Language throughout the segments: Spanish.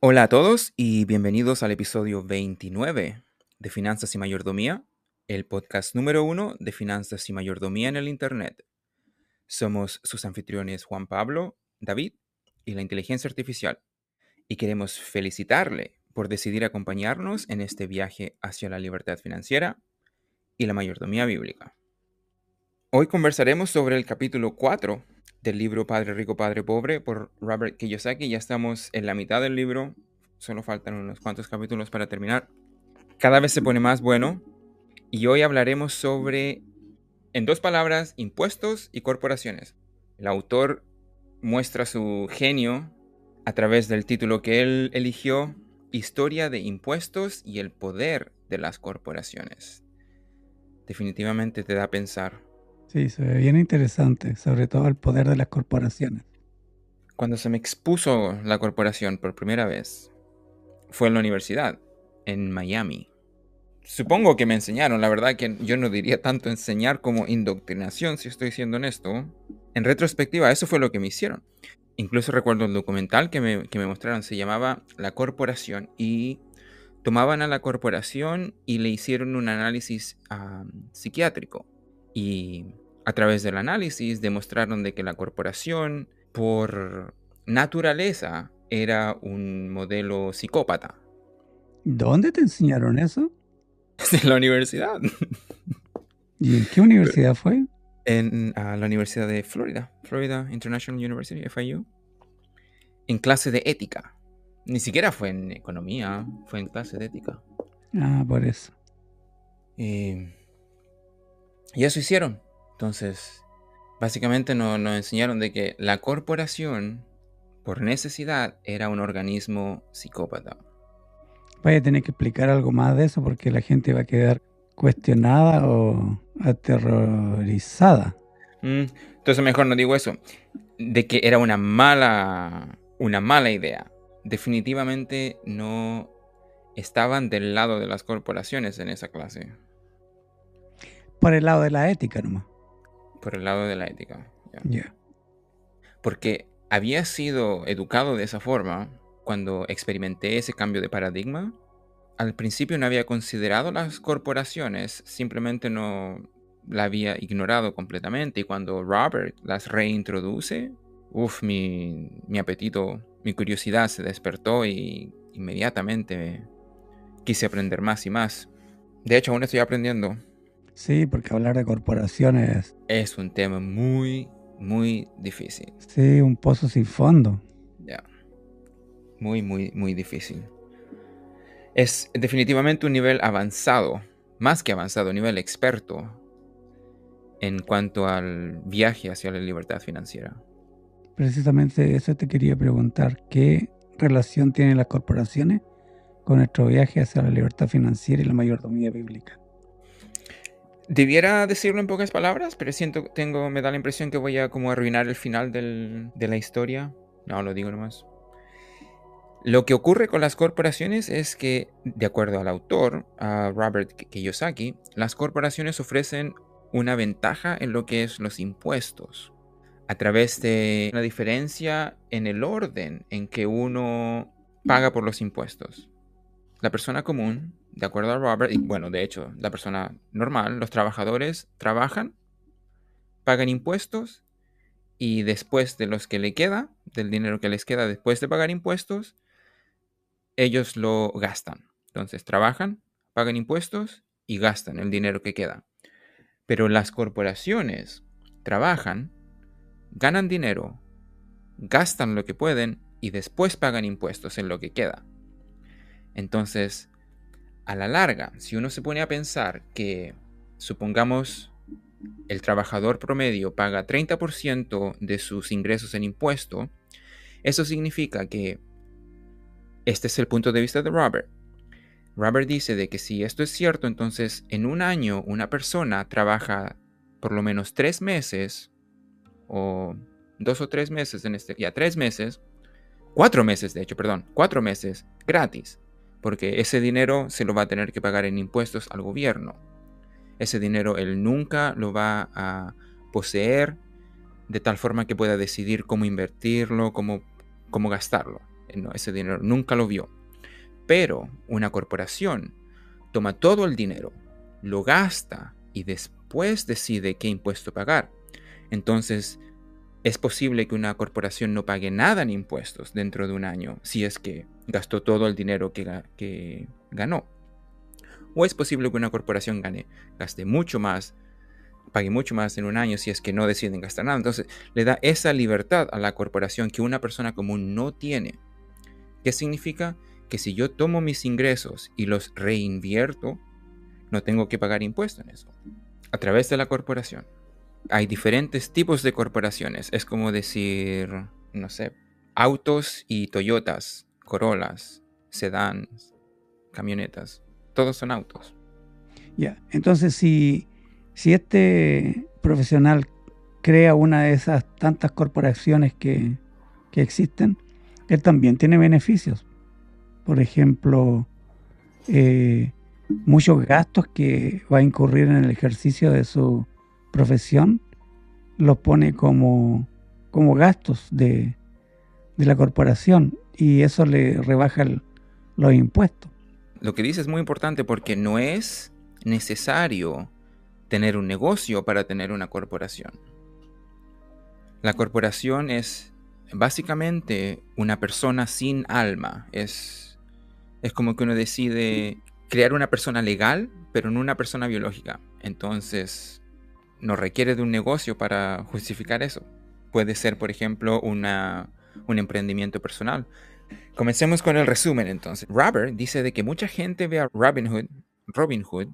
Hola a todos y bienvenidos al episodio 29 de Finanzas y Mayordomía, el podcast número uno de Finanzas y Mayordomía en el Internet. Somos sus anfitriones Juan Pablo, David y la inteligencia artificial, y queremos felicitarle por decidir acompañarnos en este viaje hacia la libertad financiera y la mayordomía bíblica. Hoy conversaremos sobre el capítulo 4 del libro Padre Rico, Padre Pobre por Robert Kiyosaki. Ya estamos en la mitad del libro, solo faltan unos cuantos capítulos para terminar. Cada vez se pone más bueno y hoy hablaremos sobre, en dos palabras, impuestos y corporaciones. El autor muestra su genio a través del título que él eligió, Historia de impuestos y el poder de las corporaciones. Definitivamente te da a pensar. Sí, se ve bien interesante, sobre todo el poder de las corporaciones. Cuando se me expuso la corporación por primera vez, fue en la universidad, en Miami. Supongo que me enseñaron, la verdad que yo no diría tanto enseñar como indoctrinación, si estoy siendo honesto. En retrospectiva, eso fue lo que me hicieron. Incluso recuerdo el documental que me, que me mostraron, se llamaba La Corporación y tomaban a la corporación y le hicieron un análisis psiquiátrico. Y a través del análisis demostraron de que la corporación, por naturaleza, era un modelo psicópata. ¿Dónde te enseñaron eso? En la universidad. ¿Y en qué universidad fue? En la Universidad de Florida, Florida International University, FIU. En clase de ética. Ni siquiera fue en economía, fue en clase de ética. Ah, por eso. y eso hicieron. Entonces, básicamente nos, nos enseñaron de que la corporación, por necesidad, era un organismo psicópata. Vaya a tener que explicar algo más de eso porque la gente va a quedar cuestionada o aterrorizada. Mm, entonces mejor no digo eso. De que era una mala, una mala idea. Definitivamente no estaban del lado de las corporaciones en esa clase. Por el lado de la ética nomás. Por el lado de la ética. Ya. Porque había sido educado de esa forma cuando experimenté ese cambio de paradigma. Al principio no había considerado las corporaciones, simplemente no la había ignorado completamente y cuando Robert las reintroduce, uff, mi, mi apetito, mi curiosidad se despertó y inmediatamente quise aprender más y más. De hecho, aún estoy aprendiendo. Sí, porque hablar de corporaciones Es un tema muy, muy difícil. sí, un pozo sin fondo. Ya. Muy, muy, muy difícil. Es definitivamente un nivel avanzado, más que avanzado, nivel experto en cuanto al viaje hacia la libertad financiera. Precisamente eso te quería preguntar. ¿Qué relación tienen las corporaciones con nuestro viaje hacia la libertad financiera y la mayordomía bíblica? Debiera decirlo en pocas palabras, pero siento, tengo, me da la impresión que voy a como arruinar el final de la historia. No, lo digo nomás. Lo que ocurre con las corporaciones es que, de acuerdo al autor, Robert Ki- Kiyosaki, las corporaciones ofrecen una ventaja en lo que es los impuestos, a través de la diferencia en el orden en que uno paga por los impuestos. La persona común, de acuerdo a Robert, bueno, de hecho, la persona normal, los trabajadores trabajan, pagan impuestos y después de los que le queda, del dinero que les queda después de pagar impuestos, ellos lo gastan. Entonces trabajan, pagan impuestos y gastan el dinero que queda. Pero las corporaciones trabajan, ganan dinero, gastan lo que pueden y después pagan impuestos en lo que queda. Entonces, a la larga, si uno se pone a pensar que, supongamos, el trabajador promedio paga 30% de sus ingresos en impuesto, eso significa que este es el punto de vista de Robert. Robert dice de que si esto es cierto, entonces en un año una persona trabaja por lo menos tres meses, o dos o tres meses en este, ya tres meses, cuatro meses de hecho, perdón, cuatro meses gratis, porque ese dinero se lo va a tener que pagar en impuestos al gobierno. Ese dinero él nunca lo va a poseer de tal forma que pueda decidir cómo invertirlo, cómo, cómo gastarlo. no, ese dinero nunca lo vio. Pero una corporación toma todo el dinero, lo gasta y después decide qué impuesto pagar. Entonces, es posible que una corporación no pague nada en impuestos dentro de un año si es que gastó todo el dinero que, ganó. O es posible que una corporación gane, gaste mucho más, pague mucho más en un año si es que no deciden gastar nada. Entonces le da esa libertad a la corporación que una persona común no tiene. ¿Qué significa? Que si yo tomo mis ingresos y los reinvierto, no tengo que pagar impuestos en eso. A través de la corporación. Hay diferentes tipos de corporaciones. Es como decir, no sé, autos y Toyotas, Corollas, sedans, camionetas. Todos son autos. Ya, entonces si, si este profesional crea una de esas tantas corporaciones que, que existen, él también tiene beneficios. Por ejemplo, eh, muchos gastos que va a incurrir en el ejercicio de su profesión los pone como, como gastos de, de la corporación y eso le rebaja los impuestos. Lo que dice es muy importante porque no es necesario tener un negocio para tener una corporación. La corporación es básicamente una persona sin alma. Es, es como que uno decide crear una persona legal, pero no una persona biológica. Entonces, no requiere de un negocio para justificar eso. Puede ser, por ejemplo, una, un emprendimiento personal. Comencemos con el resumen entonces. Robert dice de que mucha gente ve a Robin Hood,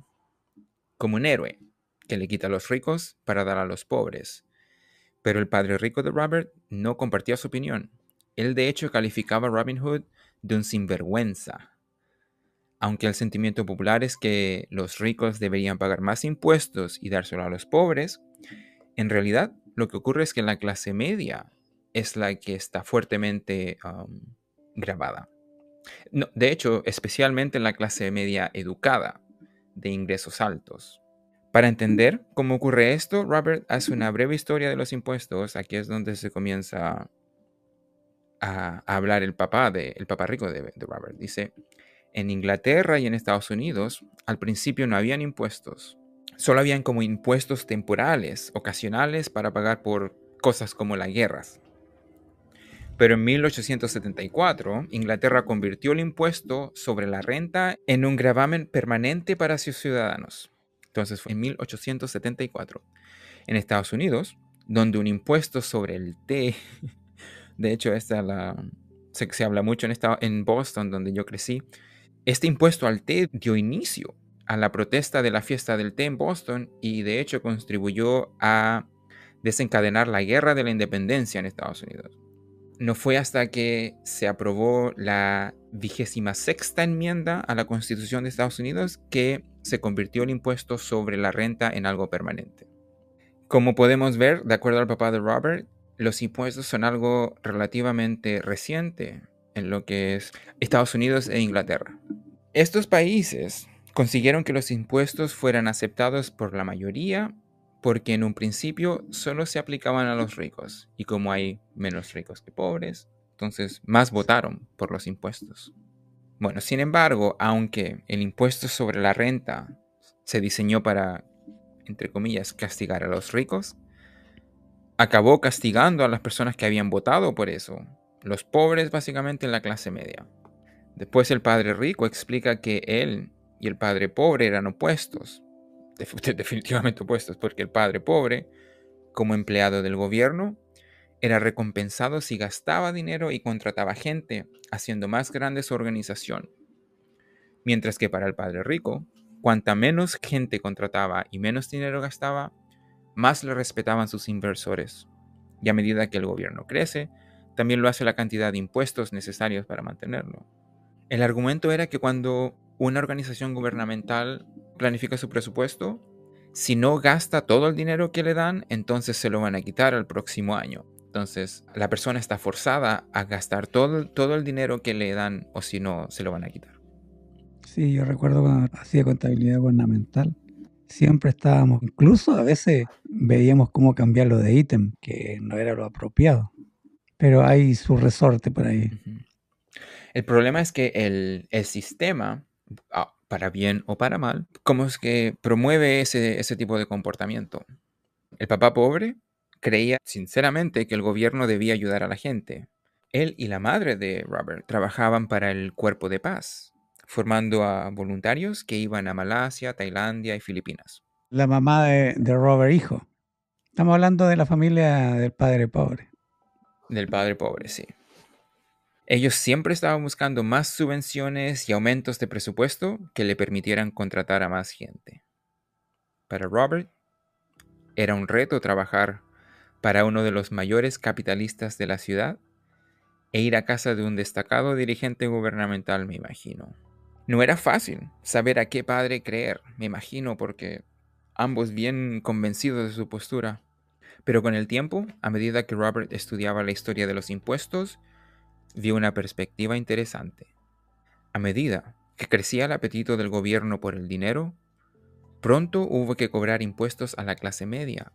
como un héroe que le quita a los ricos para dar a los pobres. Pero el padre rico de Robert no compartía su opinión. Él de hecho calificaba a Robin Hood de un sinvergüenza. Aunque el sentimiento popular es que los ricos deberían pagar más impuestos y dárselo a los pobres, en realidad lo que ocurre es que la clase media es la que está fuertemente grabada. de hecho, especialmente la clase media educada, de ingresos altos. Para entender cómo ocurre esto, Robert hace una breve historia de los impuestos. Aquí es donde se comienza a, hablar el papá, de, el papá rico de, de Robert. Dice, en Inglaterra y en Estados Unidos, al principio no habían impuestos. Solo habían como impuestos temporales, ocasionales, para pagar por cosas como las guerras. Pero en 1874, Inglaterra convirtió el impuesto sobre la renta en un gravamen permanente para sus ciudadanos. Entonces fue en 1874. En Estados Unidos, donde un impuesto sobre el té, de hecho esta se, habla mucho en Boston, donde yo crecí, este impuesto al té dio inicio a la protesta de la fiesta del té en Boston y de hecho contribuyó a desencadenar la guerra de la independencia en Estados Unidos. No fue hasta que se aprobó la vigésima sexta enmienda a la Constitución de Estados Unidos que se convirtió el impuesto sobre la renta en algo permanente. Como podemos ver, de acuerdo al papá de Robert, los impuestos son algo relativamente reciente en lo que es Estados Unidos e Inglaterra. Estos países consiguieron que los impuestos fueran aceptados por la mayoría porque en un principio solo se aplicaban a los ricos y como hay menos ricos que pobres, entonces más votaron por los impuestos. Bueno, sin embargo, aunque el impuesto sobre la renta se diseñó para, entre comillas, castigar a los ricos, acabó castigando a las personas que habían votado por eso, los pobres básicamente en la clase media. Después el padre rico explica que él y el padre pobre eran opuestos, definitivamente opuestos, porque el padre pobre, como empleado del gobierno, era recompensado si gastaba dinero y contrataba gente, haciendo más grande su organización. Mientras que para el padre rico, cuanta menos gente contrataba y menos dinero gastaba, más le respetaban sus inversores. Y a medida que el gobierno crece, también lo hace la cantidad de impuestos necesarios para mantenerlo. El argumento era que cuando una organización gubernamental planifica su presupuesto, si no gasta todo el dinero que le dan, entonces se lo van a quitar el próximo año. Entonces, la persona está forzada a gastar todo, todo el dinero que le dan o si no, se lo van a quitar. Sí, yo recuerdo cuando hacía contabilidad gubernamental, siempre estábamos, incluso a veces veíamos cómo cambiarlo de ítem, que no era lo apropiado. Pero hay su resorte por ahí. El problema es que el, el sistema, ah, para bien o para mal, ¿cómo es que promueve ese, ese tipo de comportamiento? El papá pobre creía sinceramente que el gobierno debía ayudar a la gente. Él y la madre de Robert trabajaban para el Cuerpo de Paz, formando a voluntarios que iban a Malasia, Tailandia y Filipinas. La mamá de, de Robert, hijo. Estamos hablando de la familia del padre pobre. Del padre pobre, sí. Ellos siempre estaban buscando más subvenciones y aumentos de presupuesto que le permitieran contratar a más gente. Para Robert, era un reto trabajar para uno de los mayores capitalistas de la ciudad e ir a casa de un destacado dirigente gubernamental, me imagino. No era fácil saber a qué padre creer, me imagino, porque ambos bien convencidos de su postura. Pero con el tiempo, a medida que Robert estudiaba la historia de los impuestos, vio una perspectiva interesante. A medida que crecía el apetito del gobierno por el dinero, pronto hubo que cobrar impuestos a la clase media,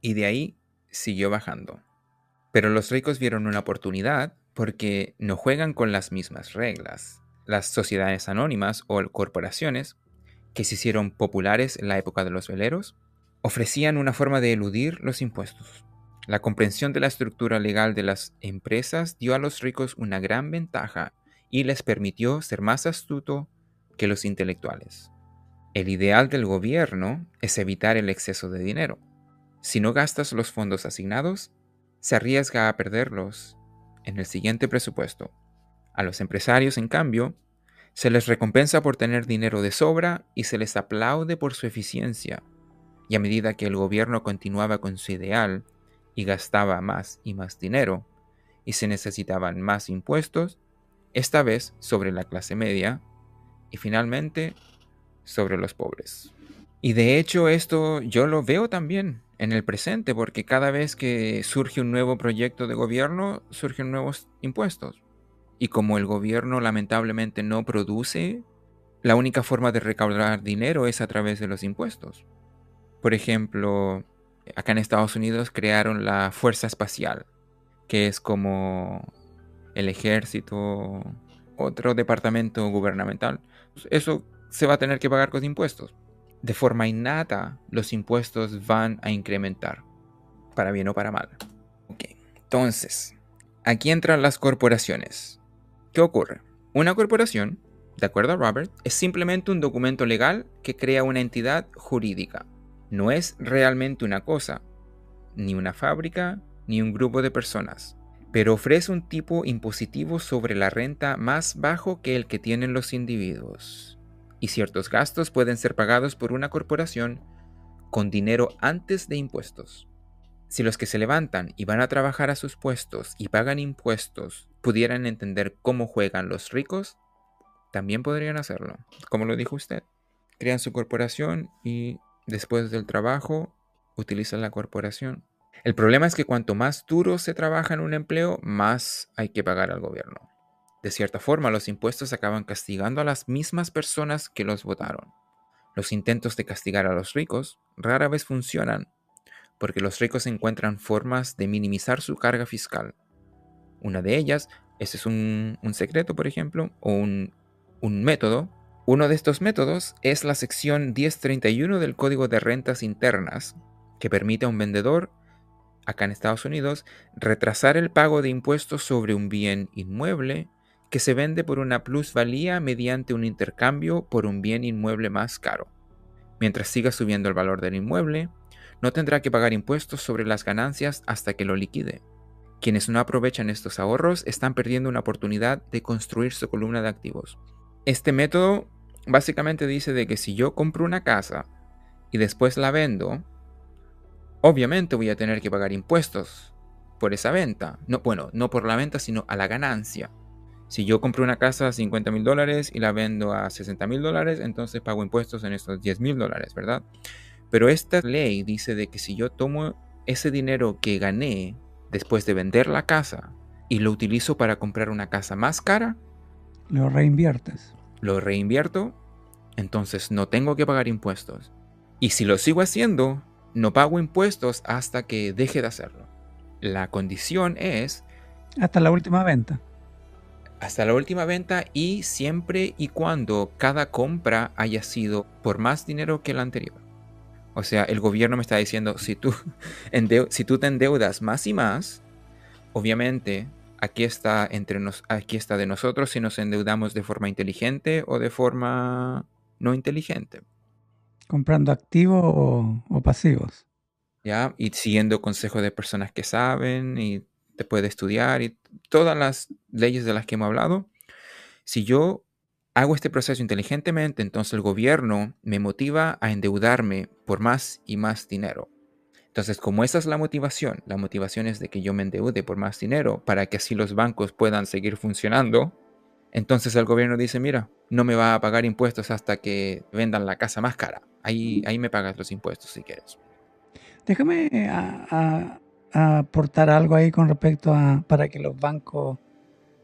y de ahí siguió bajando. Pero los ricos vieron una oportunidad porque no juegan con las mismas reglas. Las sociedades anónimas o corporaciones, que se hicieron populares en la época de los veleros, ofrecían una forma de eludir los impuestos. La comprensión de la estructura legal de las empresas dio a los ricos una gran ventaja y les permitió ser más astuto que los intelectuales. El ideal del gobierno es evitar el exceso de dinero. Si no gastas los fondos asignados, se arriesga a perderlos en el siguiente presupuesto. A los empresarios, en cambio, se les recompensa por tener dinero de sobra y se les aplaude por su eficiencia. Y a medida que el gobierno continuaba con su ideal y gastaba más y más dinero, y se necesitaban más impuestos, esta vez sobre la clase media, y finalmente sobre los pobres. Y de hecho esto yo lo veo también en el presente, porque cada vez que surge un nuevo proyecto de gobierno, surgen nuevos impuestos. Y como el gobierno lamentablemente no produce, la única forma de recaudar dinero es a través de los impuestos. Por ejemplo, acá en Estados Unidos crearon la Fuerza Espacial, que es como el ejército, otro departamento gubernamental. Eso se va a tener que pagar con impuestos de forma innata los impuestos van a incrementar, para bien o para mal. Entonces, aquí entran las corporaciones. ¿Qué ocurre? Una corporación, de acuerdo a Robert, es simplemente un documento legal que crea una entidad jurídica. No es realmente una cosa, ni una fábrica, ni un grupo de personas, pero ofrece un tipo impositivo sobre la renta más bajo que el que tienen los individuos y ciertos gastos pueden ser pagados por una corporación con dinero antes de impuestos. Si los que se levantan y van a trabajar a sus puestos y pagan impuestos pudieran entender cómo juegan los ricos, también podrían hacerlo. Como lo dijo usted, crean su corporación y después del trabajo utilizan la corporación. El problema es que cuanto más duro se trabaja en un empleo, más hay que pagar al gobierno. De cierta forma, los impuestos acaban castigando a las mismas personas que los votaron. Los intentos de castigar a los ricos rara vez funcionan, porque los ricos encuentran formas de minimizar su carga fiscal. Una de ellas, ese es un, secreto, por ejemplo, o un método. Uno de estos métodos es la sección 1031 del Código de Rentas Internas, que permite a un vendedor acá en Estados Unidos retrasar el pago de impuestos sobre un bien inmueble que se vende por una plusvalía mediante un intercambio por un bien inmueble más caro. Mientras siga subiendo el valor del inmueble, no tendrá que pagar impuestos sobre las ganancias hasta que lo liquide. Quienes no aprovechan estos ahorros están perdiendo una oportunidad de construir su columna de activos. Este método básicamente dice de que si yo compro una casa y después la vendo, obviamente voy a tener que pagar impuestos por esa venta. No, bueno, no por la venta, sino a la ganancia. Si yo compro una casa a 50 mil dólares y la vendo a 60 mil dólares, entonces pago impuestos en estos 10 mil dólares, ¿verdad? Pero esta ley dice de que si yo tomo ese dinero que gané después de vender la casa y lo utilizo para comprar una casa más cara, lo reinviertes. Lo reinvierto, entonces no tengo que pagar impuestos. Y si lo sigo haciendo, no pago impuestos hasta que deje de hacerlo. La condición es... Hasta la última venta hasta la última venta y siempre y cuando cada compra haya sido por más dinero que la anterior. O sea, el gobierno me está diciendo, si tú, si tú te endeudas más y más, obviamente aquí está, entre nos aquí está de nosotros si nos endeudamos de forma inteligente o de forma no inteligente. Comprando activos o, pasivos. ¿Ya? Y siguiendo consejos de personas que saben y te puede estudiar y todas las leyes de las que hemos hablado. Si yo hago este proceso inteligentemente, entonces el gobierno me motiva a endeudarme por más y más dinero. Entonces, como esa es la motivación, la motivación es de que yo me endeude por más dinero para que así los bancos puedan seguir funcionando, entonces el gobierno dice, mira, no me va a pagar impuestos hasta que vendan la casa más cara. Ahí, ahí me pagas los impuestos si quieres. Déjame aportar algo ahí con respecto a para que los bancos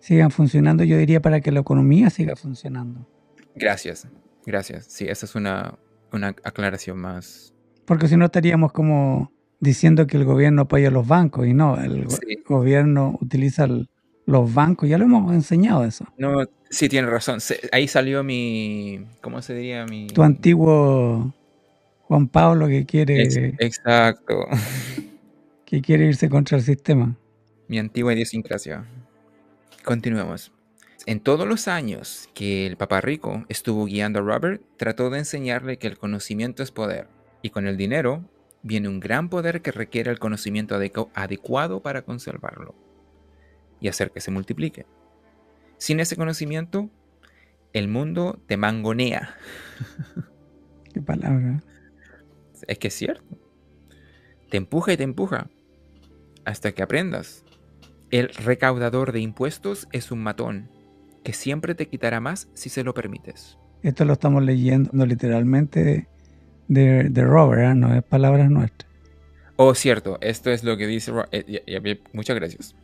sigan funcionando, yo diría para que la economía siga funcionando. Gracias, gracias. Sí, esa es una, una aclaración más. Porque si no estaríamos como diciendo que el gobierno apoya a los bancos y no, el gobierno utiliza los bancos, ya lo hemos enseñado eso. No, sí, tiene razón. ahí salió mi, ¿cómo se diría? Mi... Tu antiguo Juan Pablo que quiere... exacto. Que quiere irse contra el sistema. Mi antigua idiosincrasia. Continuemos. En todos los años que el Papa Rico estuvo guiando a Robert, trató de enseñarle que el conocimiento es poder, y con el dinero viene un gran poder que requiere el conocimiento adecuado para conservarlo y hacer que se multiplique. Sin ese conocimiento, el mundo te mangonea. Qué palabra. Es que es cierto. Te empuja y te empuja hasta que aprendas el recaudador de impuestos es un matón que siempre te quitará más si se lo permites. Esto lo estamos leyendo literalmente de, de Robert, no es palabras nuestras. Oh, cierto, esto es lo que dice Robert. Eh, muchas gracias.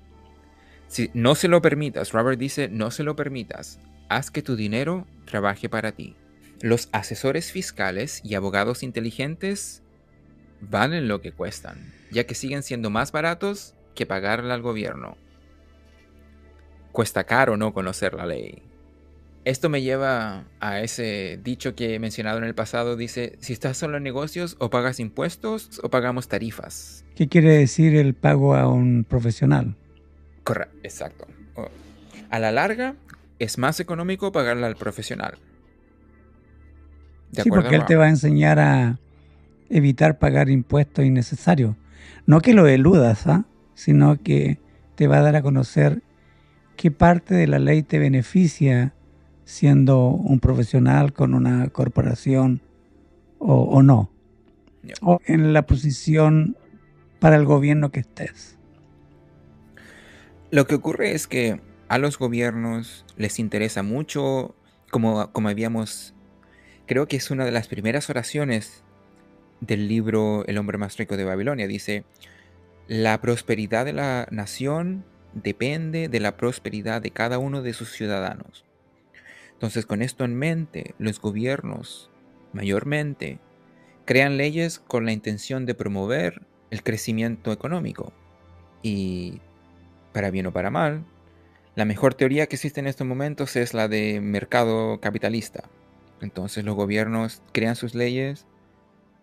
Si no se lo permitas, Robert dice, no se lo permitas, haz que tu dinero trabaje para ti. Los asesores fiscales y abogados inteligentes valen lo que cuestan, ya que siguen siendo más baratos que pagarle al gobierno. Cuesta caro no conocer la ley. Esto me lleva a ese dicho que he mencionado en el pasado, dice, si estás solo en negocios, o pagas impuestos o pagamos tarifas. ¿Qué quiere decir el pago a un profesional? Correcto, exacto. A la larga, es más económico pagarle al profesional. sí, porque él te va a enseñar a evitar pagar impuestos innecesarios. No que lo eludas, ¿ah? sino que te va a dar a conocer qué parte de la ley te beneficia siendo un profesional con una corporación o, no, o en la posición para el gobierno que estés. Lo que ocurre es que a los gobiernos les interesa mucho, como, como habíamos, creo que es una de las primeras oraciones del libro El hombre más rico de Babilonia, dice, la prosperidad de la nación depende de la prosperidad de cada uno de sus ciudadanos. Entonces, con esto en mente, los gobiernos, mayormente, crean leyes con la intención de promover el crecimiento económico. Y, para bien o para mal, la mejor teoría que existe en estos momentos es la de mercado capitalista. Entonces los gobiernos crean sus leyes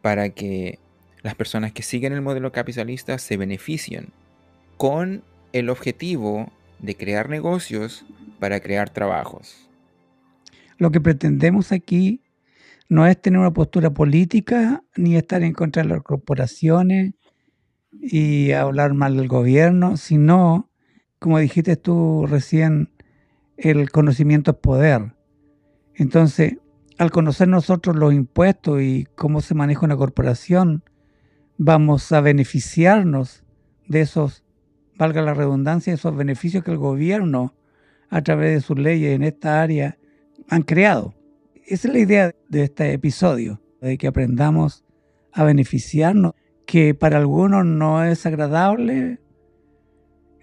para que las personas que siguen el modelo capitalista se beneficien con el objetivo de crear negocios para crear trabajos. Lo que pretendemos aquí no es tener una postura política ni estar en contra de las corporaciones y hablar mal del gobierno, sino, como dijiste tú recién, el conocimiento es poder. Entonces, al conocer nosotros los impuestos y cómo se maneja una corporación, vamos a beneficiarnos de esos, valga la redundancia, esos beneficios que el gobierno, a través de sus leyes en esta área, han creado. Esa es la idea de este episodio, de que aprendamos a beneficiarnos, que para algunos no es agradable,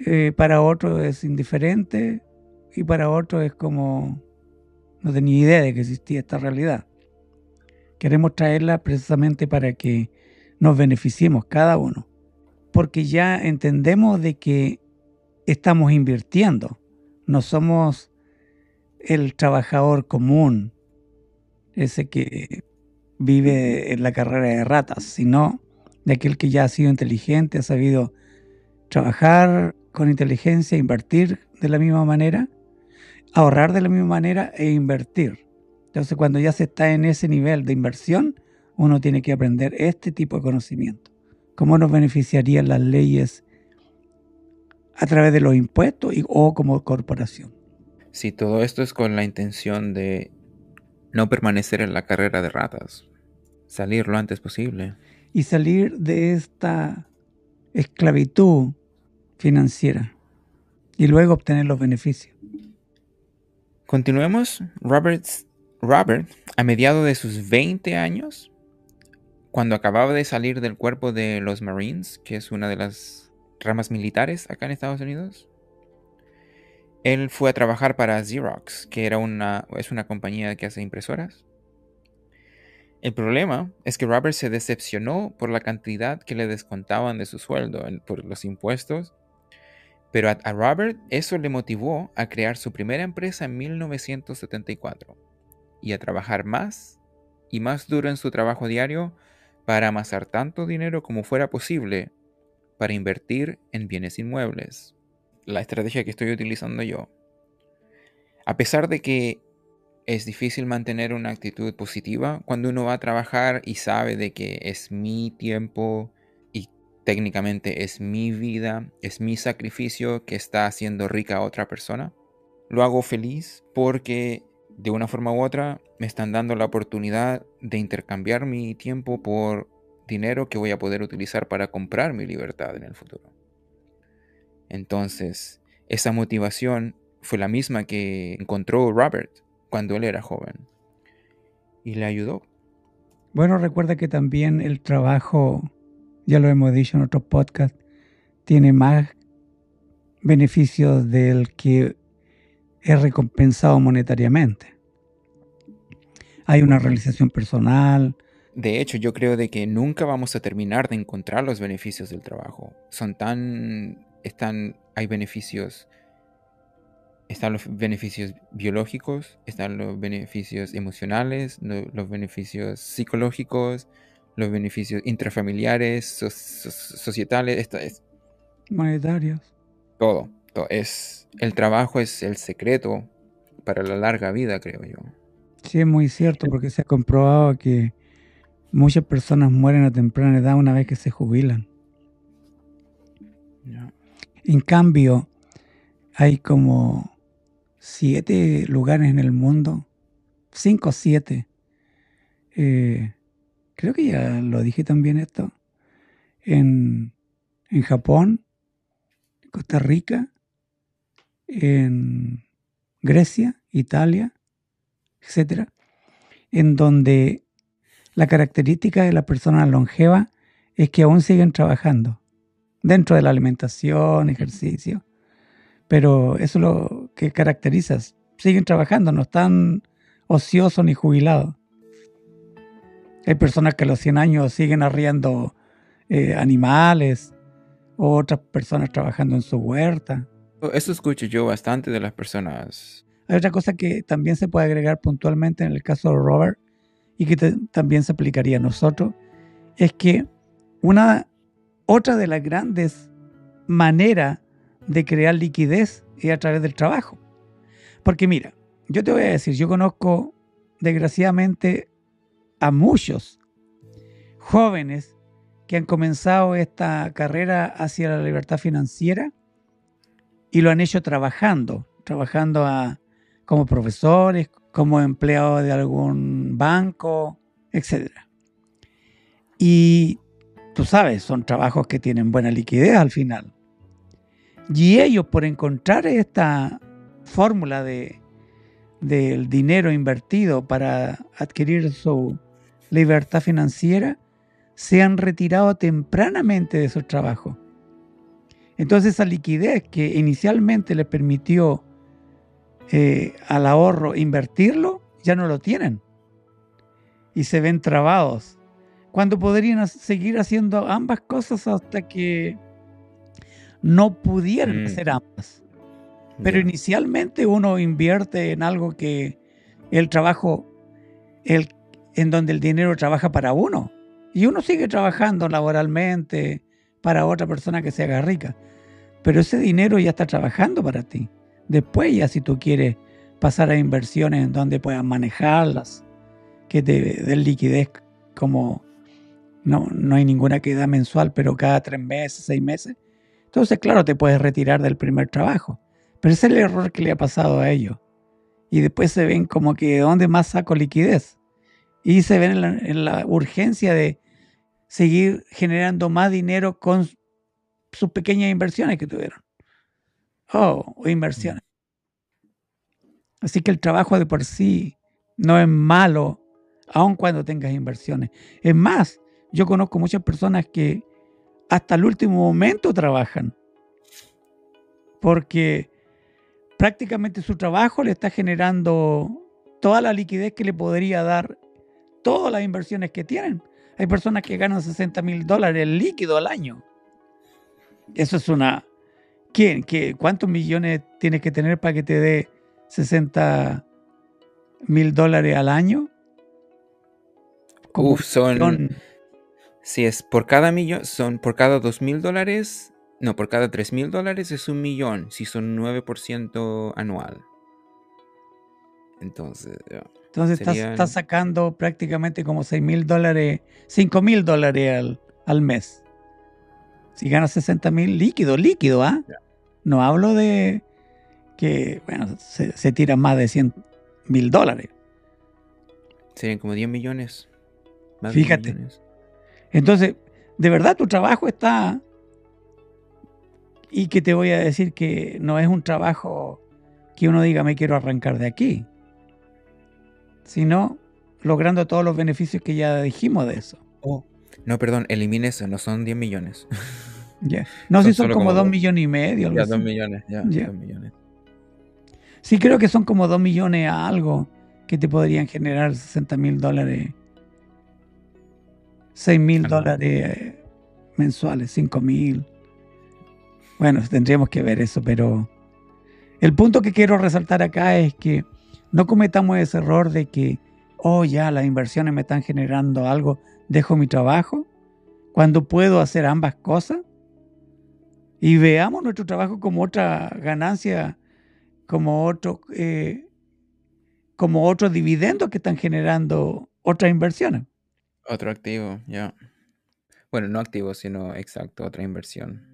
eh, para otros es indiferente y para otros es como no tenía idea de que existía esta realidad. Queremos traerla precisamente para que nos beneficiemos cada uno, porque ya entendemos de que estamos invirtiendo, no somos el trabajador común, ese que vive en la carrera de ratas, sino de aquel que ya ha sido inteligente, ha sabido trabajar con inteligencia, invertir de la misma manera, ahorrar de la misma manera e invertir. Entonces cuando ya se está en ese nivel de inversión, uno tiene que aprender este tipo de conocimiento. ¿Cómo nos beneficiarían las leyes a través de los impuestos y, o como corporación? Si todo esto es con la intención de no permanecer en la carrera de ratas, salir lo antes posible. Y salir de esta esclavitud financiera y luego obtener los beneficios. Continuemos. Roberts, Robert, a mediados de sus 20 años, cuando acababa de salir del cuerpo de los Marines, que es una de las ramas militares acá en Estados Unidos, él fue a trabajar para Xerox, que era una, es una compañía que hace impresoras. El problema es que Robert se decepcionó por la cantidad que le descontaban de su sueldo, por los impuestos pero a, Robert eso le motivó a crear su primera empresa en 1974 y a trabajar más y más duro en su trabajo diario para amasar tanto dinero como fuera posible para invertir en bienes inmuebles. La estrategia que estoy utilizando yo. A pesar de que es difícil mantener una actitud positiva cuando uno va a trabajar y sabe de que es mi tiempo, técnicamente es mi vida, es mi sacrificio que está haciendo rica a otra persona. Lo hago feliz porque de una forma u otra me están dando la oportunidad de intercambiar mi tiempo por dinero que voy a poder utilizar para comprar mi libertad en el futuro. Entonces, esa motivación fue la misma que encontró Robert cuando él era joven y le ayudó. Bueno, recuerda que también el trabajo ya lo hemos dicho en otros podcasts, tiene más beneficios del que es recompensado monetariamente. Hay una realización personal. De hecho, yo creo de que nunca vamos a terminar de encontrar los beneficios del trabajo. Son tan, están, hay beneficios, están los beneficios biológicos, están los beneficios emocionales, los beneficios psicológicos, los beneficios intrafamiliares, societales, esto es, monetarios. Todo, todo. Es, el trabajo es el secreto para la larga vida, creo yo. Sí, es muy cierto, porque se ha comprobado que muchas personas mueren a temprana edad una vez que se jubilan. En cambio, hay como siete lugares en el mundo, cinco o siete, eh, creo que ya lo dije también esto, en, en Japón, Costa Rica, en Grecia, Italia, etcétera, en donde la característica de la persona longeva es que aún siguen trabajando dentro de la alimentación, ejercicio, pero eso es lo que caracteriza, siguen trabajando, no están ociosos ni jubilados. Hay personas que a los 100 años siguen arriendo eh, animales, otras personas trabajando en su huerta. Eso escucho yo bastante de las personas. Hay otra cosa que también se puede agregar puntualmente en el caso de Robert y que también se aplicaría a nosotros, es que una otra de las grandes maneras de crear liquidez es a través del trabajo. Porque mira, yo te voy a decir, yo conozco desgraciadamente a muchos jóvenes que han comenzado esta carrera hacia la libertad financiera y lo han hecho trabajando, trabajando como profesores, como empleados de algún banco, etc. Y tú sabes, son trabajos que tienen buena liquidez al final. Y ellos por encontrar esta fórmula de, del dinero invertido para adquirir su, libertad financiera se han retirado tempranamente de su trabajo. Entonces esa liquidez que inicialmente les permitió eh, al ahorro invertirlo, ya no lo tienen. Y se ven trabados. Cuando podrían seguir haciendo ambas cosas hasta que no pudieran mm. hacer ambas. Pero inicialmente uno invierte en algo que el trabajo, el, en donde el dinero trabaja para uno. Y uno sigue trabajando laboralmente para otra persona que se haga rica. Pero ese dinero ya está trabajando para ti. Después ya si tú quieres pasar a inversiones en donde puedas manejarlas, que te den liquidez como no, no hay ninguna queda mensual, pero cada tres meses, seis meses. Entonces, claro, te puedes retirar del primer trabajo. Pero ese es el error que le ha pasado a ellos. Y después se ven como que de dónde más saco liquidez. Y se ven en la, urgencia de seguir generando más dinero con sus pequeñas inversiones que tuvieron. Oh, o inversiones. Así que el trabajo de por sí no es malo, aun cuando tengas inversiones. Es más, yo conozco muchas personas que hasta el último momento trabajan. Porque prácticamente su trabajo le está generando toda la liquidez que le podría dar todas las inversiones que tienen. Hay personas que ganan 60 mil dólares líquido al año. Eso es una... ¿Quién? ¿Qué? ¿Cuántos millones tienes que tener para que te dé 60 mil dólares al año? Uf, son, Si es por cada millón, son por cada dos mil dólares, no, por cada 3 mil dólares es un millón, si son 9% anual. Entonces, Entonces estás, sacando prácticamente como 6 mil dólares, 5 mil dólares al, mes. Si ganas 60 mil líquido, líquido, ¿ah? No hablo de que, bueno, se, se tiran más de 100 mil dólares. Serían como 10 millones. Fíjate. Entonces, de verdad tu trabajo está y que te voy a decir que no es un trabajo que uno diga me quiero arrancar de aquí, sino logrando todos los beneficios que ya dijimos de eso. Oh, no, perdón, elimine eso, no son 10 millones. No, si son como 2 millones y medio. Ya, 2 millones, ya, millones. Sí, creo que son como 2 millones a algo que te podrían generar 60 mil dólares. 6 mil dólares mensuales, 5 mil. Bueno, tendríamos que ver eso, pero el punto que quiero resaltar acá es que no cometamos ese error de que, oh, ya las inversiones me están generando algo, dejo mi trabajo, cuando puedo hacer ambas cosas. Y veamos nuestro trabajo como otra ganancia, como otro, eh, como otro dividendo que están generando otras inversiones. Otro activo, ya. Bueno, no activo, sino exacto, otra inversión.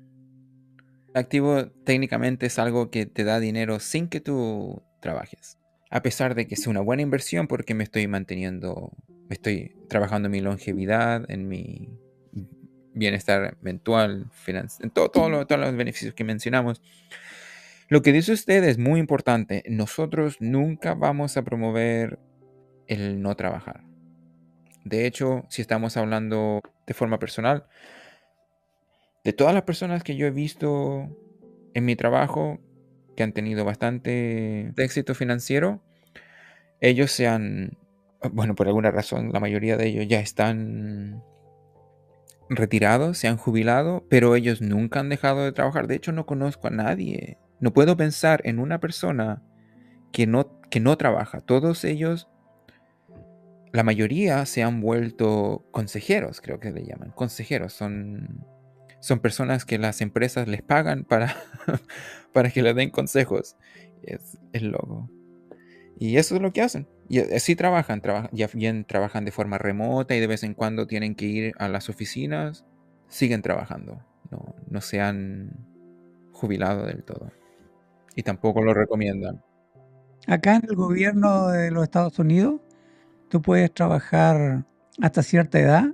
Activo técnicamente es algo que te da dinero sin que tú trabajes. A pesar de que sea una buena inversión porque me estoy manteniendo, me estoy trabajando en mi longevidad, en mi bienestar mental, en todo, todos los beneficios que mencionamos. Lo que dice usted es muy importante. Nosotros nunca vamos a promover el no trabajar. De hecho, si estamos hablando de forma personal, de todas las personas que yo he visto en mi trabajo que han tenido bastante éxito financiero, ellos se han, bueno, por alguna razón, la mayoría de ellos ya están retirados, se han jubilado, pero ellos nunca han dejado de trabajar. De hecho, no conozco a nadie. No puedo pensar en una persona que no, que no trabaja. Todos ellos, la mayoría se han vuelto consejeros, creo que le llaman. Consejeros, son son personas que las empresas les pagan para, para que les den consejos. Es, es, loco. Y eso es lo que hacen. Y así trabajan, ya bien trabajan de forma remota y de vez en cuando tienen que ir a las oficinas. Siguen trabajando. No, no se han jubilado del todo. Y tampoco lo recomiendan. Acá en el gobierno de los Estados Unidos, tú puedes trabajar hasta cierta edad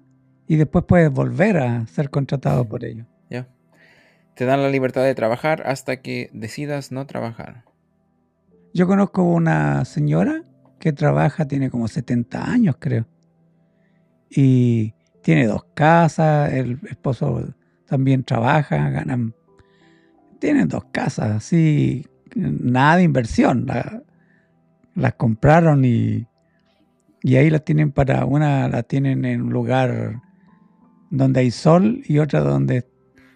y después puedes volver a ser contratado por ellos. Ya. Te dan la libertad de trabajar hasta que decidas no trabajar. Yo conozco una señora que trabaja, tiene como 70 años, creo. Y tiene dos casas, el esposo también trabaja, ganan. Tienen dos casas, así, nada de inversión. las compraron y, y ahí las tienen para. Una la tienen en un lugar donde hay sol y otra donde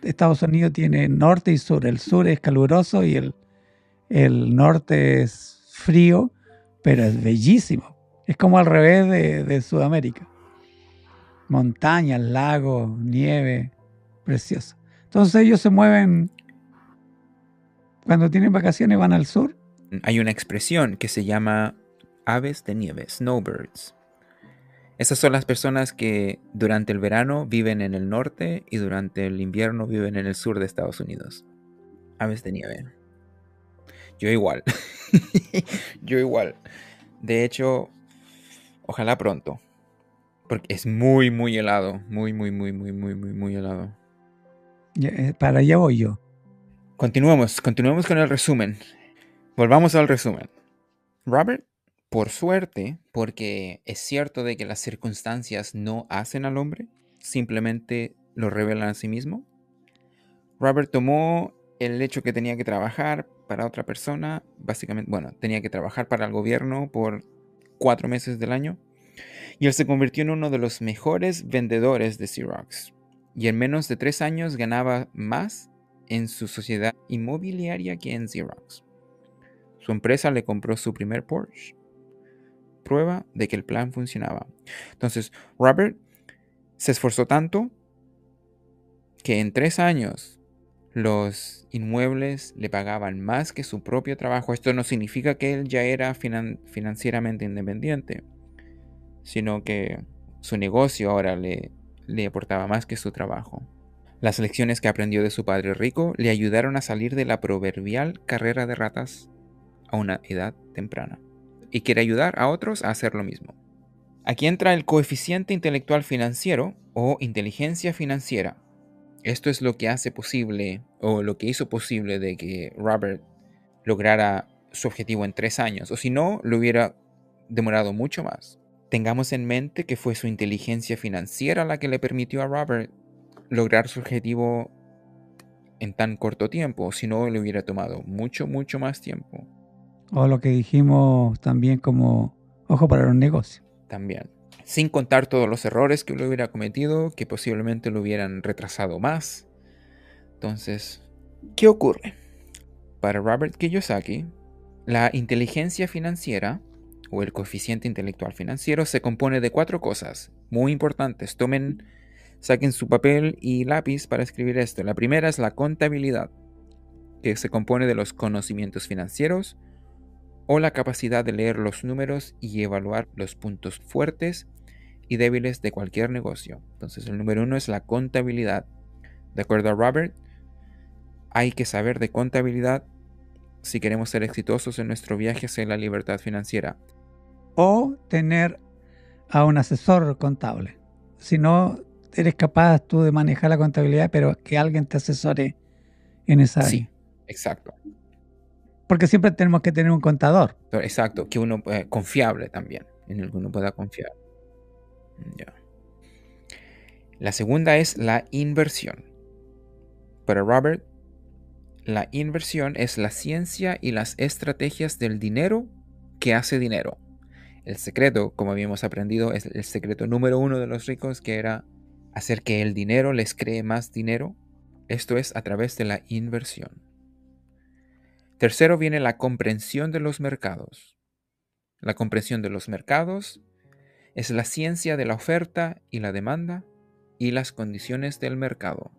Estados Unidos tiene norte y sur. El sur es caluroso y el, el norte es frío, pero es bellísimo. Es como al revés de, de Sudamérica. Montañas, lagos, nieve, precioso. Entonces ellos se mueven, cuando tienen vacaciones van al sur. Hay una expresión que se llama aves de nieve, snowbirds. Esas son las personas que durante el verano viven en el norte y durante el invierno viven en el sur de Estados Unidos. Aves de nieve. Yo igual. Yo igual. De hecho, ojalá pronto. Porque es muy, muy helado. Muy, muy, muy, muy, muy, muy, muy helado. Eh, para allá voy yo. Continuamos, continuamos con el resumen. Volvamos al resumen. Robert por suerte, porque es cierto de que las circunstancias no hacen al hombre, simplemente lo revelan a sí mismo. Robert tomó el hecho que tenía que trabajar para otra persona, básicamente, bueno, tenía que trabajar para el gobierno por cuatro meses del año, y él se convirtió en uno de los mejores vendedores de Xerox. Y en menos de tres años ganaba más en su sociedad inmobiliaria que en Xerox. Su empresa le compró su primer Porsche prueba de que el plan funcionaba. Entonces, Robert se esforzó tanto que en tres años los inmuebles le pagaban más que su propio trabajo. Esto no significa que él ya era financieramente independiente, sino que su negocio ahora le, le aportaba más que su trabajo. Las lecciones que aprendió de su padre rico le ayudaron a salir de la proverbial carrera de ratas a una edad temprana y quiere ayudar a otros a hacer lo mismo. Aquí entra el coeficiente intelectual financiero o inteligencia financiera. Esto es lo que hace posible o lo que hizo posible de que Robert lograra su objetivo en tres años, o si no, lo hubiera demorado mucho más. Tengamos en mente que fue su inteligencia financiera la que le permitió a Robert lograr su objetivo en tan corto tiempo, si no, le hubiera tomado mucho, mucho más tiempo. O lo que dijimos también como ojo para los negocios. También. Sin contar todos los errores que lo hubiera cometido, que posiblemente lo hubieran retrasado más. Entonces, ¿qué ocurre? Para Robert Kiyosaki, la inteligencia financiera o el coeficiente intelectual financiero se compone de cuatro cosas muy importantes. Tomen, saquen su papel y lápiz para escribir esto. La primera es la contabilidad, que se compone de los conocimientos financieros, o la capacidad de leer los números y evaluar los puntos fuertes y débiles de cualquier negocio. Entonces el número uno es la contabilidad. De acuerdo a Robert, hay que saber de contabilidad si queremos ser exitosos en nuestro viaje hacia la libertad financiera. O tener a un asesor contable. Si no eres capaz tú de manejar la contabilidad, pero que alguien te asesore en esa área. Sí, exacto. Porque siempre tenemos que tener un contador. exacto, que uno eh, confiable también, en el que uno pueda confiar. Mm, la segunda es la inversión. Para Robert, la inversión es la ciencia y las estrategias del dinero que hace dinero. El secreto, como habíamos aprendido, es el secreto número uno de los ricos, que era hacer que el dinero les cree más dinero. Esto es a través de la inversión. Tercero viene la comprensión de los mercados. La comprensión de los mercados es la ciencia de la oferta y la demanda y las condiciones del mercado.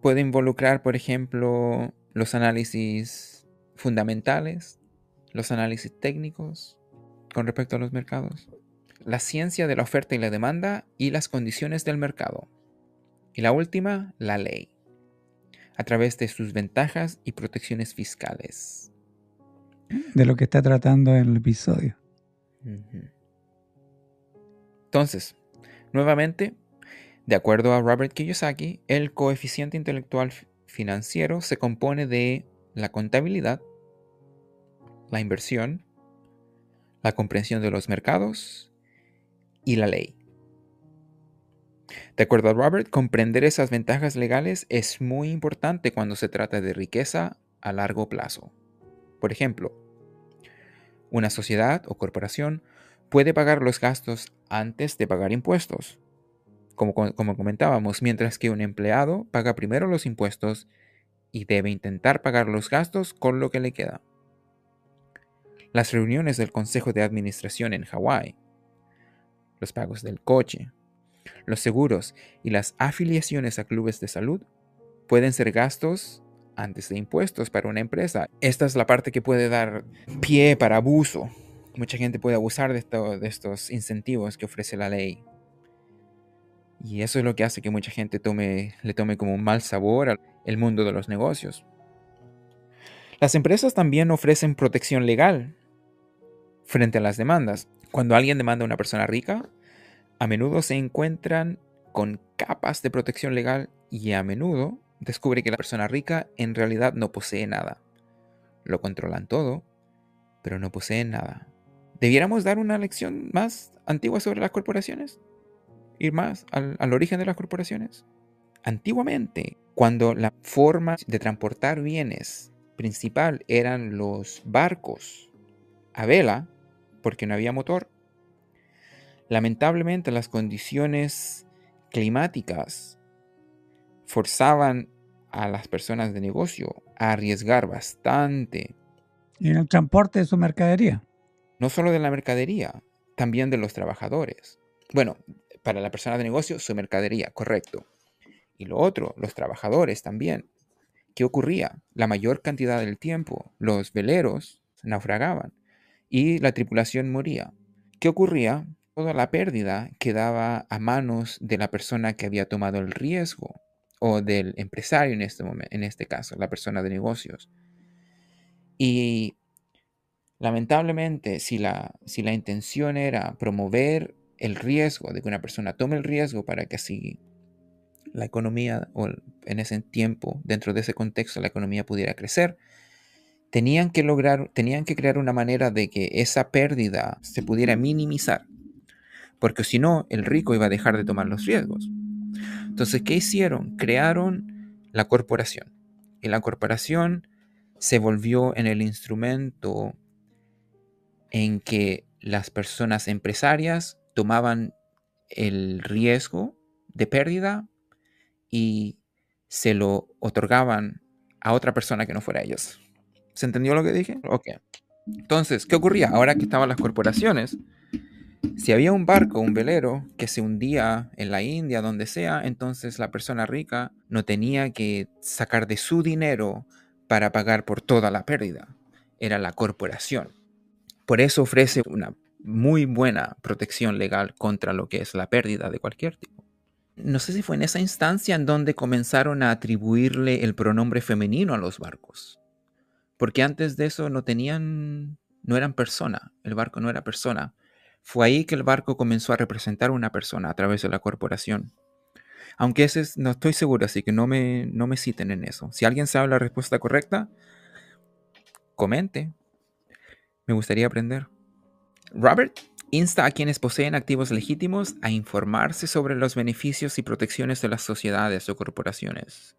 Puede involucrar, por ejemplo, los análisis fundamentales, los análisis técnicos con respecto a los mercados, la ciencia de la oferta y la demanda y las condiciones del mercado. Y la última, la ley a través de sus ventajas y protecciones fiscales. De lo que está tratando en el episodio. Entonces, nuevamente, de acuerdo a Robert Kiyosaki, el coeficiente intelectual financiero se compone de la contabilidad, la inversión, la comprensión de los mercados y la ley. De acuerdo a Robert, comprender esas ventajas legales es muy importante cuando se trata de riqueza a largo plazo. Por ejemplo, una sociedad o corporación puede pagar los gastos antes de pagar impuestos, como, comentábamos, mientras que un empleado paga primero los impuestos y debe intentar pagar los gastos con lo que le queda. Las reuniones del Consejo de Administración en Hawái, los pagos del coche, los seguros y las afiliaciones a clubes de salud pueden ser gastos antes de impuestos para una empresa. Esta es la parte que puede dar pie para abuso. Mucha gente puede abusar de, de estos incentivos que ofrece la ley. Y eso es lo que hace que mucha gente tome, le tome como un mal sabor al mundo de los negocios. Las empresas también ofrecen protección legal frente a las demandas. Cuando alguien demanda a una persona rica, a menudo se encuentran con capas de protección legal y a menudo descubre que la persona rica en realidad no posee nada. Lo controlan todo, pero no poseen nada. ¿Debiéramos dar una lección más antigua sobre las corporaciones? ir más al, origen de las corporaciones? Antiguamente, cuando la forma de transportar bienes principal eran los barcos a vela, porque no había motor, lamentablemente las condiciones climáticas forzaban a las personas de negocio a arriesgar bastante. En el transporte de su mercadería. No solo de la mercadería, también de los trabajadores. Bueno, para la persona de negocio su mercadería, correcto. Y lo otro, los trabajadores también. ¿Qué ocurría? La mayor cantidad del tiempo los veleros naufragaban y la tripulación moría. ¿Qué ocurría? Toda la pérdida quedaba a manos de la persona que había tomado el riesgo o del empresario en este, momento, en este caso, la persona de negocios. Y lamentablemente, si la, si la intención era promover el riesgo de que una persona tome el riesgo para que así la economía, o en ese tiempo, dentro de ese contexto, la economía pudiera crecer, tenían que lograr, tenían que crear una manera de que esa pérdida se pudiera minimizar, porque si no, el rico iba a dejar de tomar los riesgos. Entonces, ¿qué hicieron? Crearon la corporación. Y la corporación se volvió en el instrumento en que las personas empresarias tomaban el riesgo de pérdida y se lo otorgaban a otra persona que no fuera ellos. ¿Se entendió lo que dije? Ok. Entonces, ¿qué ocurría? Ahora que estaban las corporaciones, si había un barco, un velero, que se hundía en la India, donde sea, entonces la persona rica no tenía que sacar de su dinero para pagar por toda la pérdida. Era la corporación. Por eso ofrece una muy buena protección legal contra lo que es la pérdida de cualquier tipo. No sé si fue en esa instancia en donde comenzaron a atribuirle el pronombre femenino a los barcos. Porque antes de eso no tenían, no eran persona, el barco no era persona. Fue ahí que el barco comenzó a representar una persona a través de la corporación. Aunque ese es, no estoy seguro, así que no me, no me citen en eso. Si alguien sabe la respuesta correcta, comente. Me gustaría aprender. Robert insta a quienes poseen activos legítimos a informarse sobre los beneficios y protecciones de las sociedades o corporaciones.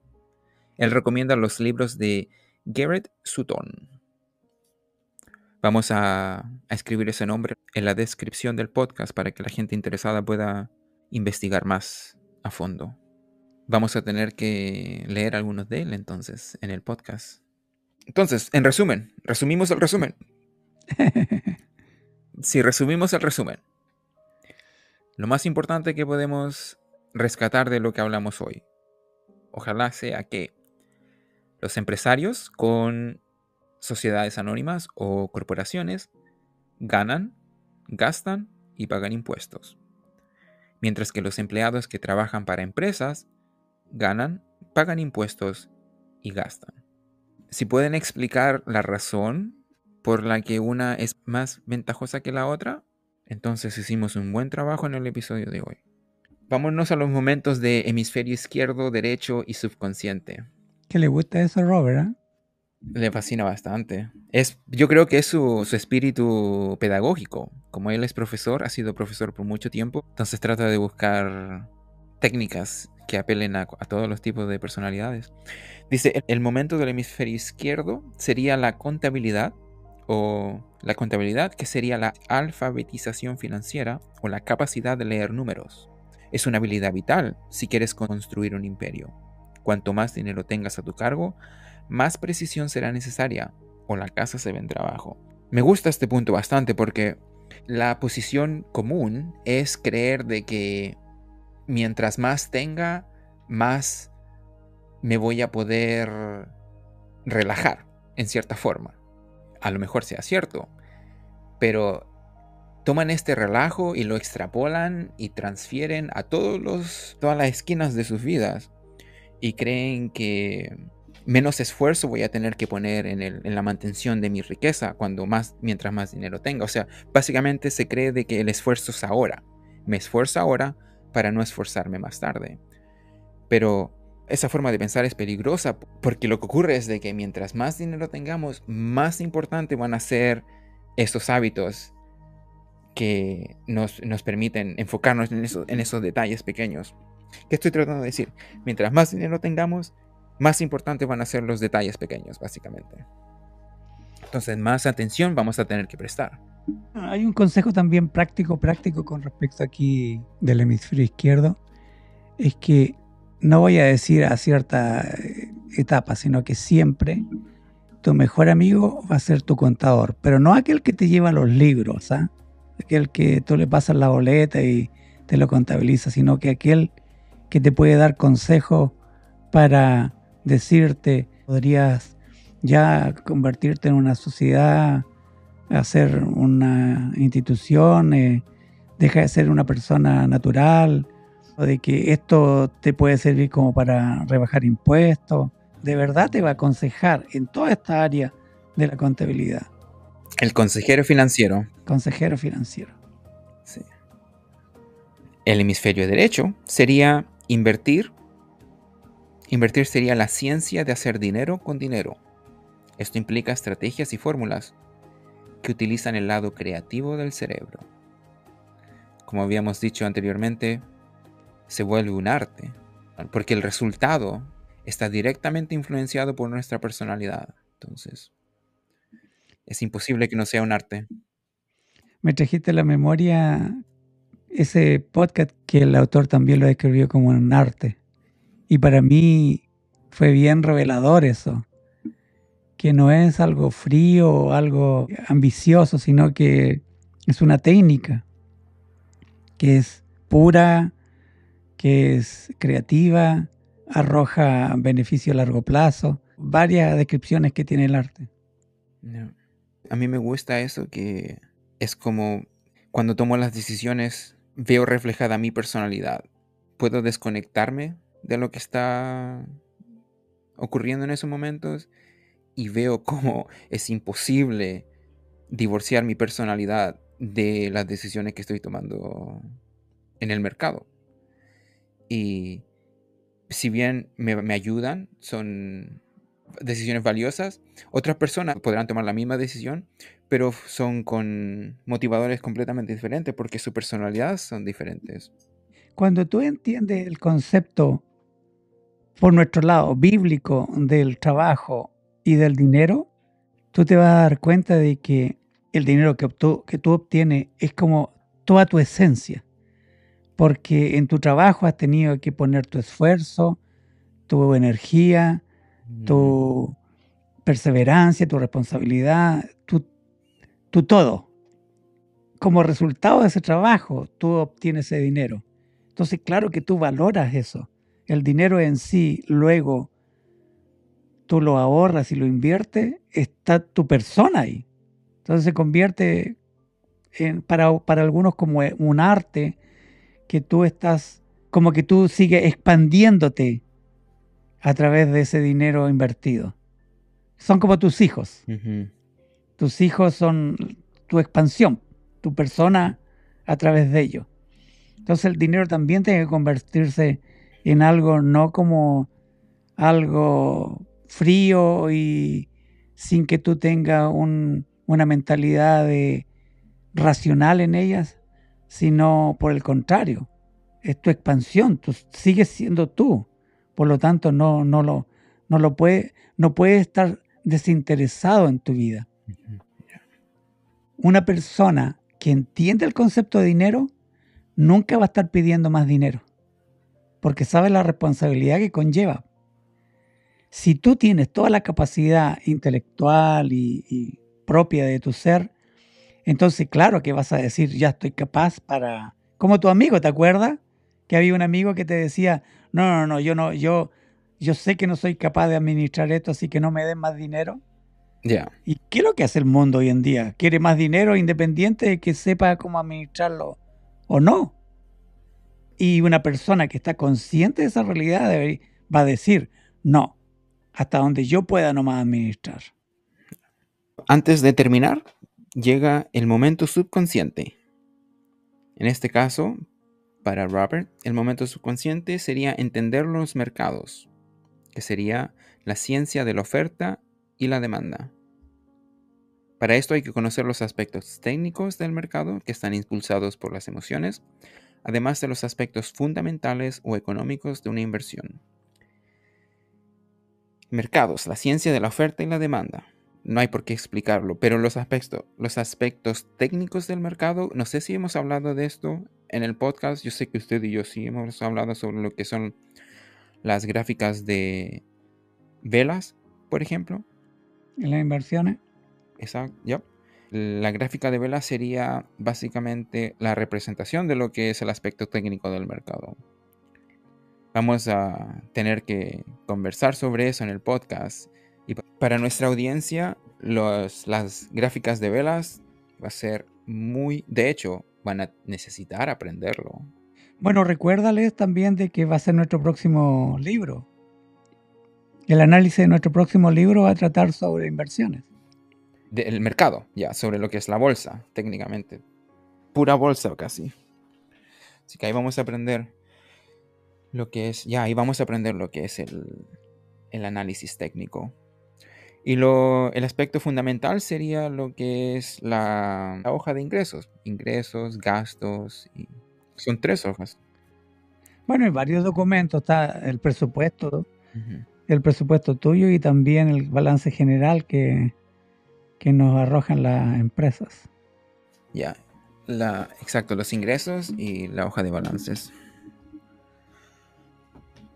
Él recomienda los libros de Garrett Sutton. Vamos a, escribir ese nombre en la descripción del podcast para que la gente interesada pueda investigar más a fondo. Vamos a tener que leer algunos de él entonces en el podcast. Entonces, en resumen, resumimos el resumen. si resumimos el resumen, lo más importante que podemos rescatar de lo que hablamos hoy, ojalá sea que los empresarios con sociedades anónimas o corporaciones ganan, gastan y pagan impuestos, mientras que los empleados que trabajan para empresas ganan, pagan impuestos y gastan. Si pueden explicar la razón por la que una es más ventajosa que la otra, entonces hicimos un buen trabajo en el episodio de hoy. Vámonos a los momentos de hemisferio izquierdo, derecho y subconsciente. ¿Qué le gusta eso Robert? ¿eh? Le fascina bastante. Es, yo creo que es su, espíritu pedagógico. Como él es profesor, ha sido profesor por mucho tiempo, entonces trata de buscar técnicas que apelen a todos los tipos de personalidades. Dice, el momento del hemisferio izquierdo sería la contabilidad, o la contabilidad, que sería la alfabetización financiera o la capacidad de leer números. Es una habilidad vital si quieres construir un imperio. Cuanto más dinero tengas a tu cargo, más precisión será necesaria o la casa se vendrá abajo. Me gusta este punto bastante porque la posición común es creer de que mientras más tenga, más me voy a poder relajar en cierta forma. A lo mejor sea cierto, pero toman este relajo y lo extrapolan y transfieren a todos los, todas las esquinas de sus vidas y creen que menos esfuerzo voy a tener que poner en, la mantención de mi riqueza cuando más, mientras más dinero tenga. O sea, básicamente se cree de que el esfuerzo es ahora. Me esfuerzo ahora para no esforzarme más tarde. Pero esa forma de pensar es peligrosa porque lo que ocurre es de que mientras más dinero tengamos, más importante van a ser estos hábitos que nos, nos permiten enfocarnos en, eso, en esos detalles pequeños. ¿Qué estoy tratando de decir? Mientras más dinero tengamos, más importantes van a ser los detalles pequeños, básicamente. Entonces, más atención vamos a tener que prestar. Hay un consejo también práctico, práctico con respecto aquí del hemisferio izquierdo. Es que no voy a decir a cierta eh, etapa, sino que siempre tu mejor amigo va a ser tu contador, pero no aquel que te lleva los libros, ¿ah? aquel que tú le pasas la boleta y te lo contabiliza, sino que aquel que te puede dar consejos para decirte, podrías ya convertirte en una sociedad, hacer una institución, eh, deja de ser una persona natural, o de que esto te puede servir como para rebajar impuestos. De verdad te va a aconsejar en toda esta área de la contabilidad. El consejero financiero. Consejero financiero. Sí. El hemisferio derecho sería invertir Invertir sería la ciencia de hacer dinero con dinero. Esto implica estrategias y fórmulas que utilizan el lado creativo del cerebro. Como habíamos dicho anteriormente, se vuelve un arte, porque el resultado está directamente influenciado por nuestra personalidad. Entonces, es imposible que no sea un arte. Me trajiste la memoria ese podcast que el autor también lo describió como un arte. Y para mí fue bien revelador eso, que no es algo frío o algo ambicioso, sino que es una técnica, que es pura, que es creativa, arroja beneficio a largo plazo, varias descripciones que tiene el arte. A mí me gusta eso, que es como cuando tomo las decisiones, veo reflejada mi personalidad. Puedo desconectarme de lo que está ocurriendo en esos momentos y veo cómo es imposible divorciar mi personalidad de las decisiones que estoy tomando en el mercado. Y si bien me, ayudan, son decisiones valiosas, otras personas podrán tomar la misma decisión, pero son con motivadores completamente diferentes porque su personalidad son diferentes. Cuando tú entiendes el concepto por nuestro lado bíblico del trabajo y del dinero, tú te vas a dar cuenta de que el dinero que, que tú obtienes es como toda tu esencia, porque en tu trabajo has tenido que poner tu esfuerzo, tu energía, tu perseverancia, tu responsabilidad, tu, tu todo. Como resultado de ese trabajo, tú obtienes ese dinero. Entonces, claro que tú valoras eso el dinero en sí, luego tú lo ahorras y lo inviertes, está tu persona ahí. Entonces se convierte en, para, para algunos como un arte que tú estás, como que tú sigues expandiéndote a través de ese dinero invertido. Son como tus hijos. Tus hijos son tu expansión, tu persona a través de ellos. Entonces el dinero también tiene que convertirse en algo no como algo frío y sin que tú tengas una mentalidad racional en ellas, sino por el contrario, es tu expansión, tú sigues siendo tú, por lo tanto no, no, lo, no lo puede, no puede estar desinteresado en tu vida. Una persona que entiende el concepto de dinero nunca va a estar pidiendo más dinero porque sabe la responsabilidad que conlleva. si tú tienes toda la capacidad intelectual y, propia de tu ser, entonces claro que vas a decir, ya estoy capaz para... Como tu amigo, ¿te acuerdas? Que había un amigo que te decía, no, no, no, yo no, yo, yo sé que no soy capaz de administrar esto, así que no me den más dinero. Ya. ¿Y qué es lo que hace el mundo hoy en día? ¿Quiere más dinero independiente de que sepa cómo administrarlo o no? Y una persona que está consciente de esa realidad va a decir, no, hasta donde yo pueda nomás administrar. Antes de terminar, llega el momento subconsciente. En este caso, para Robert, el momento subconsciente sería entender los mercados, que sería la ciencia de la oferta y la demanda. Para esto hay que conocer los aspectos técnicos del mercado que están impulsados por las emociones, además de los aspectos fundamentales o económicos de una inversión. Mercados, la ciencia de la oferta y la demanda. No hay por qué explicarlo, pero los aspectos, los aspectos técnicos del mercado, no sé si hemos hablado de esto en el podcast, yo sé que usted y yo sí hemos hablado sobre lo que son las gráficas de velas, por ejemplo. En las inversiones. Exacto, ya. La gráfica de velas sería básicamente la representación de lo que es el aspecto técnico del mercado. Vamos a tener que conversar sobre eso en el podcast. Y para nuestra audiencia, las gráficas de velas va a ser muy, de hecho, van a necesitar aprenderlo. Bueno, recuérdales también de que va a ser nuestro próximo libro. El análisis de nuestro próximo libro va a tratar sobre inversiones. Del mercado, ya, sobre lo que es la bolsa, técnicamente. Pura bolsa casi. Así que ahí vamos a aprender lo que es, ya, ahí vamos a aprender lo que es el, análisis técnico. Y lo, el aspecto fundamental sería lo que es la, hoja de ingresos. Ingresos, gastos. Y son tres hojas. Bueno, hay varios documentos. Está el presupuesto, el presupuesto tuyo y también el balance general que, que nos arrojan las empresas. Ya, la, exacto, los ingresos y la hoja de balances.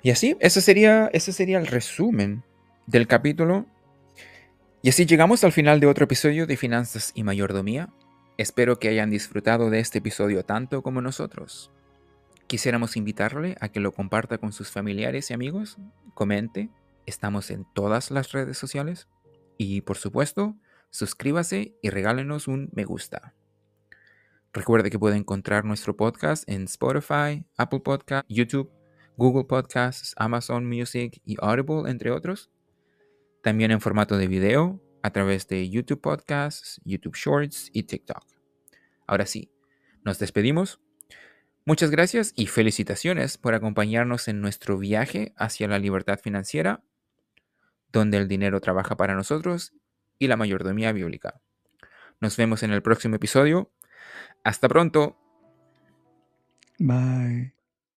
Y así, ese sería, ese sería el resumen del capítulo. Y así llegamos al final de otro episodio de Finanzas y Mayordomía. Espero que hayan disfrutado de este episodio tanto como nosotros. Quisiéramos invitarle a que lo comparta con sus familiares y amigos, comente, estamos en todas las redes sociales y por supuesto, suscríbase y regálenos un me gusta. Recuerde que puede encontrar nuestro podcast en Spotify, Apple Podcast, YouTube Google Podcasts, Amazon Music y Audible, entre otros. También en formato de video a través de YouTube Podcasts, YouTube Shorts y TikTok. Ahora sí, nos despedimos. Muchas gracias y felicitaciones por acompañarnos en nuestro viaje hacia la libertad financiera, donde el dinero trabaja para nosotros y la mayordomía bíblica. Nos vemos en el próximo episodio. Hasta pronto. Bye.